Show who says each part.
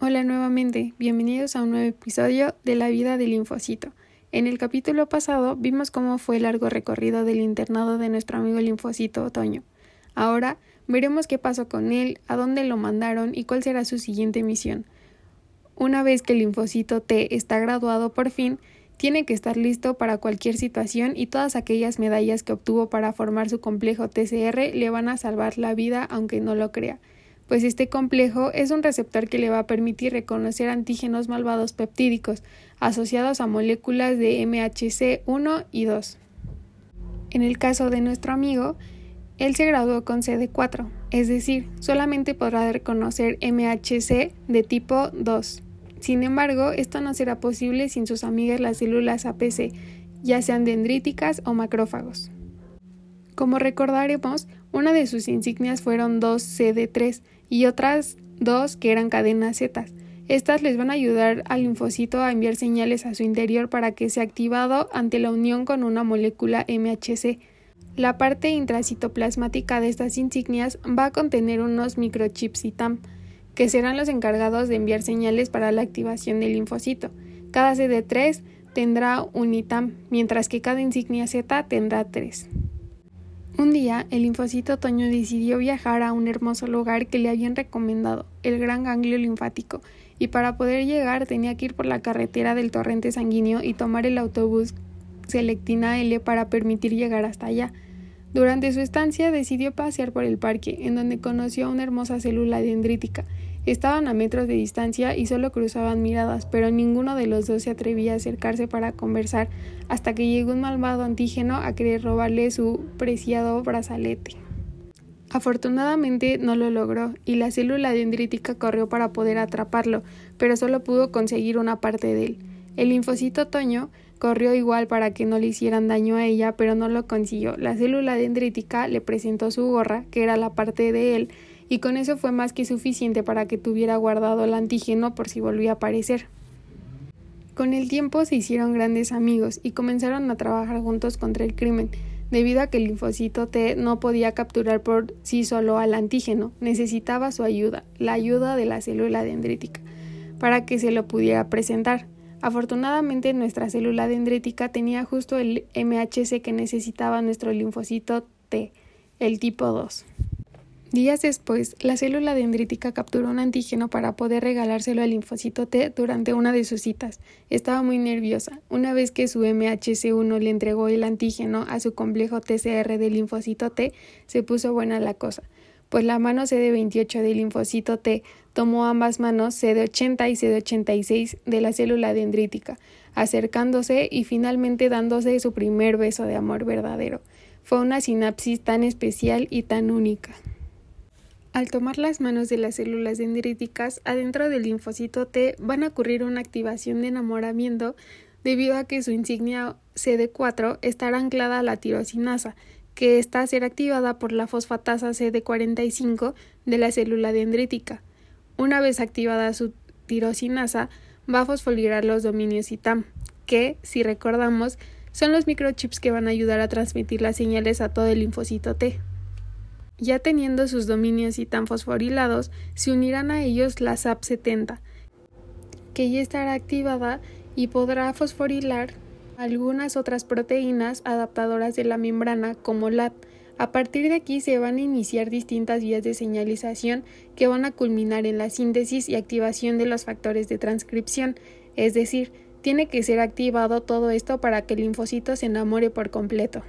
Speaker 1: Hola nuevamente, bienvenidos a un nuevo episodio de la vida del linfocito. En el capítulo pasado vimos cómo fue el largo recorrido del internado de nuestro amigo linfocito Otoño. Ahora veremos qué pasó con él, a dónde lo mandaron y cuál será su siguiente misión. Una vez que el linfocito T está graduado por fin, tiene que estar listo para cualquier situación y todas aquellas medallas que obtuvo para formar su complejo TCR le van a salvar la vida aunque no lo crea pues este complejo es un receptor que le va a permitir reconocer antígenos malvados peptídicos asociados a moléculas de MHC 1 y 2. En el caso de nuestro amigo, él se graduó con CD4, es decir, solamente podrá reconocer MHC de tipo 2. Sin embargo, esto no será posible sin sus amigas las células APC, ya sean dendríticas o macrófagos. Como recordaremos, una de sus insignias fueron dos CD3 y otras dos que eran cadenas Z. Estas les van a ayudar al linfocito a enviar señales a su interior para que sea activado ante la unión con una molécula MHC. La parte intracitoplasmática de estas insignias va a contener unos microchips ITAM, que serán los encargados de enviar señales para la activación del linfocito. Cada CD3 tendrá un ITAM, mientras que cada insignia Z tendrá tres. Un día, el linfocito Toño decidió viajar a un hermoso lugar que le habían recomendado, el gran ganglio linfático, y para poder llegar tenía que ir por la carretera del torrente sanguíneo y tomar el autobús Selectina L para permitir llegar hasta allá. Durante su estancia decidió pasear por el parque, en donde conoció a una hermosa célula dendrítica, Estaban a metros de distancia y solo cruzaban miradas, pero ninguno de los dos se atrevía a acercarse para conversar hasta que llegó un malvado antígeno a querer robarle su preciado brazalete. Afortunadamente no lo logró y la célula dendrítica corrió para poder atraparlo, pero solo pudo conseguir una parte de él. El linfocito Toño corrió igual para que no le hicieran daño a ella, pero no lo consiguió. La célula dendrítica le presentó su gorra, que era la parte de él, y con eso fue más que suficiente para que tuviera guardado el antígeno por si volvía a aparecer. Con el tiempo se hicieron grandes amigos y comenzaron a trabajar juntos contra el crimen, debido a que el linfocito T no podía capturar por sí solo al antígeno, necesitaba su ayuda, la ayuda de la célula dendrítica, para que se lo pudiera presentar. Afortunadamente nuestra célula dendrítica tenía justo el MHC que necesitaba nuestro linfocito T, el tipo 2. Días después, la célula dendrítica capturó un antígeno para poder regalárselo al linfocito T durante una de sus citas. Estaba muy nerviosa. Una vez que su MHC1 le entregó el antígeno a su complejo TCR del linfocito T, se puso buena la cosa, pues la mano CD28 del linfocito T tomó ambas manos CD80 y CD86 de la célula dendrítica, acercándose y finalmente dándose su primer beso de amor verdadero. Fue una sinapsis tan especial y tan única. Al tomar las manos de las células dendríticas adentro del linfocito T van a ocurrir una activación de enamoramiento debido a que su insignia CD4 estará anclada a la tirosinasa, que está a ser activada por la fosfatasa CD45 de la célula dendrítica. Una vez activada su tirosinasa, va a fosforilar los dominios ITAM, que, si recordamos, son los microchips que van a ayudar a transmitir las señales a todo el linfocito T. Ya teniendo sus dominios y tan fosforilados, se unirán a ellos la SAP70, que ya estará activada y podrá fosforilar algunas otras proteínas adaptadoras de la membrana como LAT. A partir de aquí se van a iniciar distintas vías de señalización que van a culminar en la síntesis y activación de los factores de transcripción, es decir, tiene que ser activado todo esto para que el linfocito se enamore por completo.